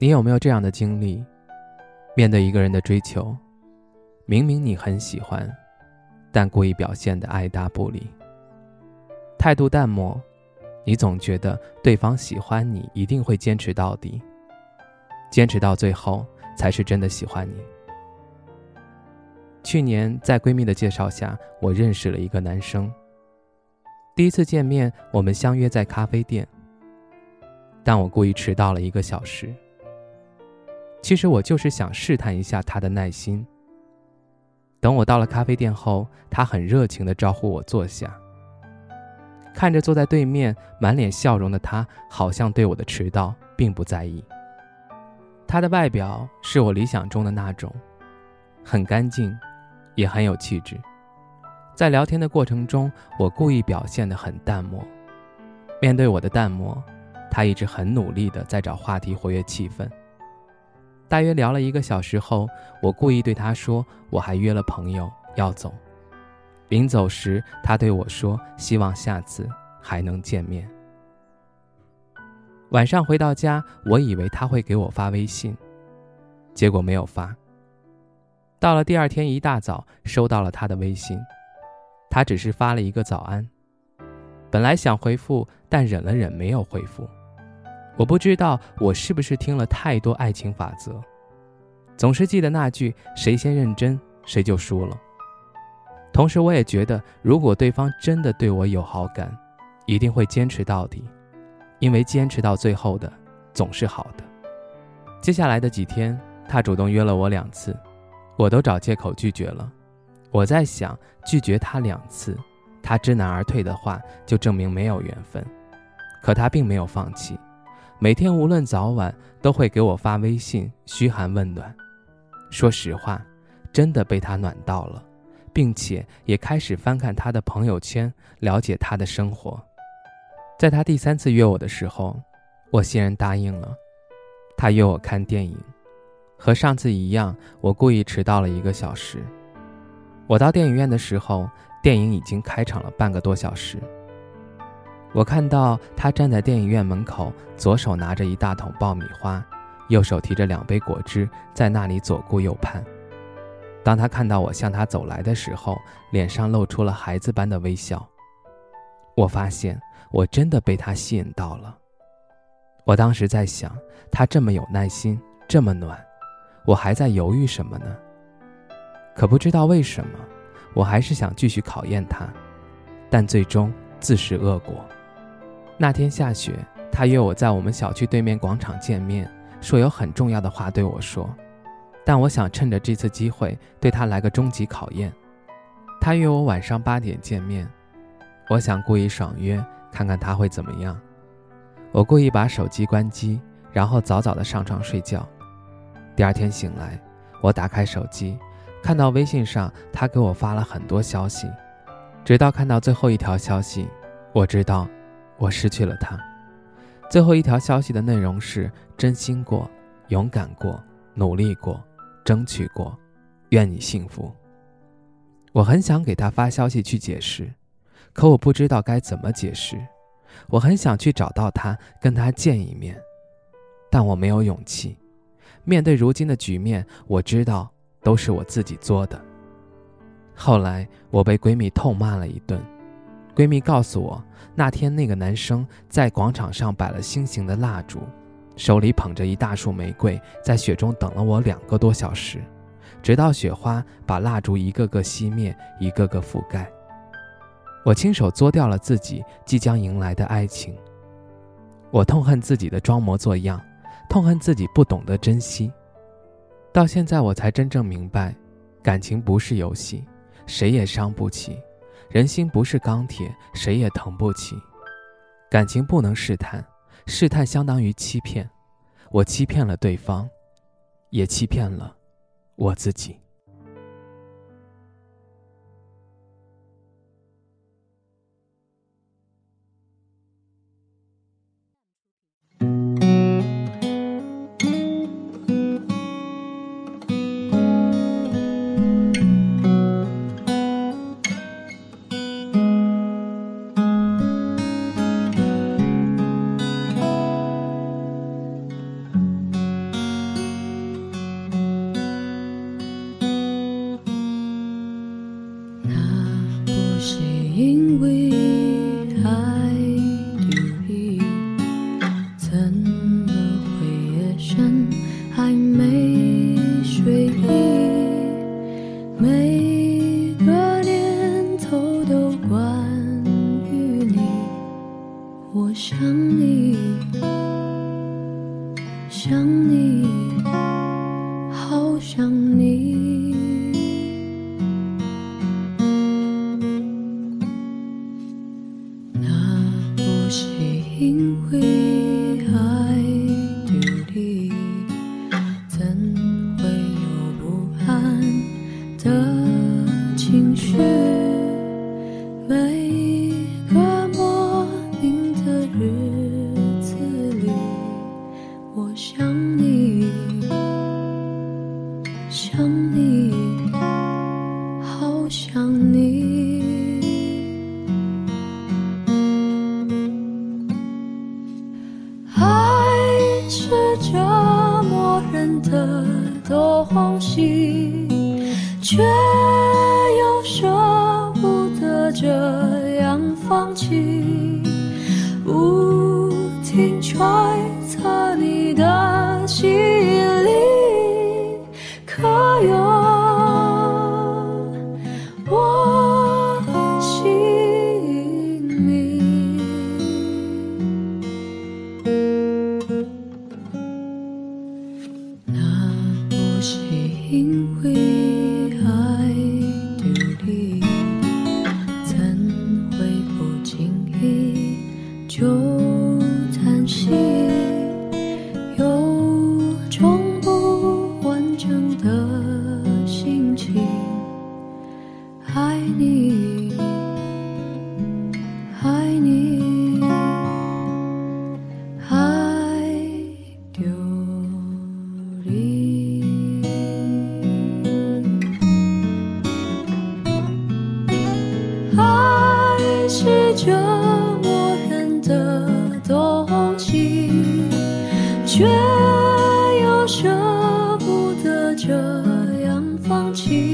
你有没有这样的经历？面对一个人的追求，明明你很喜欢，但故意表现的爱答不理，态度淡漠，你总觉得对方喜欢你一定会坚持到底，坚持到最后才是真的喜欢你。去年在闺蜜的介绍下，我认识了一个男生。第一次见面，我们相约在咖啡店，但我故意迟到了一个小时。其实我就是想试探一下他的耐心。等我到了咖啡店后，他很热情地招呼我坐下。看着坐在对面满脸笑容的他，好像对我的迟到并不在意。他的外表是我理想中的那种，很干净，也很有气质。在聊天的过程中，我故意表现得很淡漠。面对我的淡漠，他一直很努力地在找话题活跃气氛。大约聊了一个小时后，我故意对他说：“我还约了朋友要走。”临走时，他对我说：“希望下次还能见面。”晚上回到家，我以为他会给我发微信，结果没有发。到了第二天一大早，收到了他的微信，他只是发了一个早安。本来想回复，但忍了忍，没有回复。我不知道我是不是听了太多爱情法则，总是记得那句“谁先认真，谁就输了”。同时，我也觉得，如果对方真的对我有好感，一定会坚持到底，因为坚持到最后的总是好的。接下来的几天，他主动约了我两次，我都找借口拒绝了。我在想，拒绝他两次，他知难而退的话，就证明没有缘分。可他并没有放弃。每天无论早晚都会给我发微信嘘寒问暖，说实话，真的被他暖到了，并且也开始翻看他的朋友圈，了解他的生活。在他第三次约我的时候，我欣然答应了。他约我看电影，和上次一样，我故意迟到了一个小时。我到电影院的时候，电影已经开场了半个多小时。我看到他站在电影院门口，左手拿着一大桶爆米花，右手提着两杯果汁，在那里左顾右盼。当他看到我向他走来的时候，脸上露出了孩子般的微笑。我发现我真的被他吸引到了。我当时在想，他这么有耐心，这么暖，我还在犹豫什么呢？可不知道为什么，我还是想继续考验他，但最终自食恶果。那天下雪，他约我在我们小区对面广场见面，说有很重要的话对我说。但我想趁着这次机会对他来个终极考验。他约我晚上八点见面，我想故意爽约，看看他会怎么样。我故意把手机关机，然后早早的上床睡觉。第二天醒来，我打开手机，看到微信上他给我发了很多消息，直到看到最后一条消息，我知道。我失去了他。最后一条消息的内容是：真心过，勇敢过，努力过，争取过，愿你幸福。我很想给他发消息去解释，可我不知道该怎么解释。我很想去找到他，跟他见一面，但我没有勇气。面对如今的局面，我知道都是我自己作的。后来我被闺蜜痛骂了一顿。闺蜜告诉我，那天那个男生在广场上摆了心形的蜡烛，手里捧着一大束玫瑰，在雪中等了我两个多小时，直到雪花把蜡烛一个个熄灭，一个个覆盖。我亲手作掉了自己即将迎来的爱情。我痛恨自己的装模作样，痛恨自己不懂得珍惜。到现在我才真正明白，感情不是游戏，谁也伤不起。人心不是钢铁，谁也疼不起。感情不能试探，试探相当于欺骗。我欺骗了对方，也欺骗了我自己。因为爱丢弃，怎么会夜深还没睡意？每个念头都关于你，我想你，想你。想你，好想你。爱是折磨人的东西，却又舍不得这样放弃。不停 try。这样放弃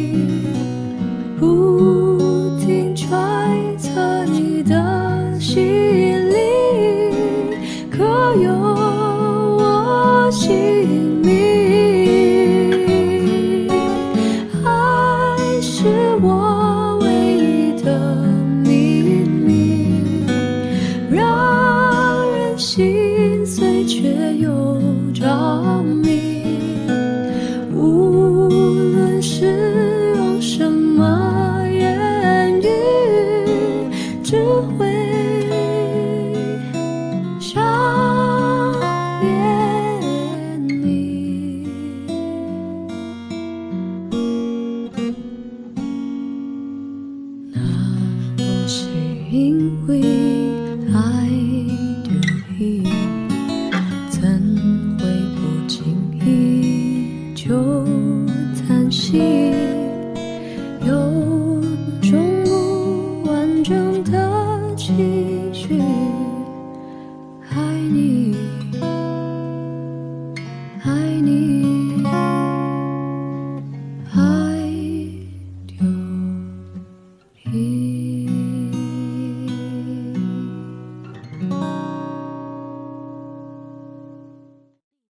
你。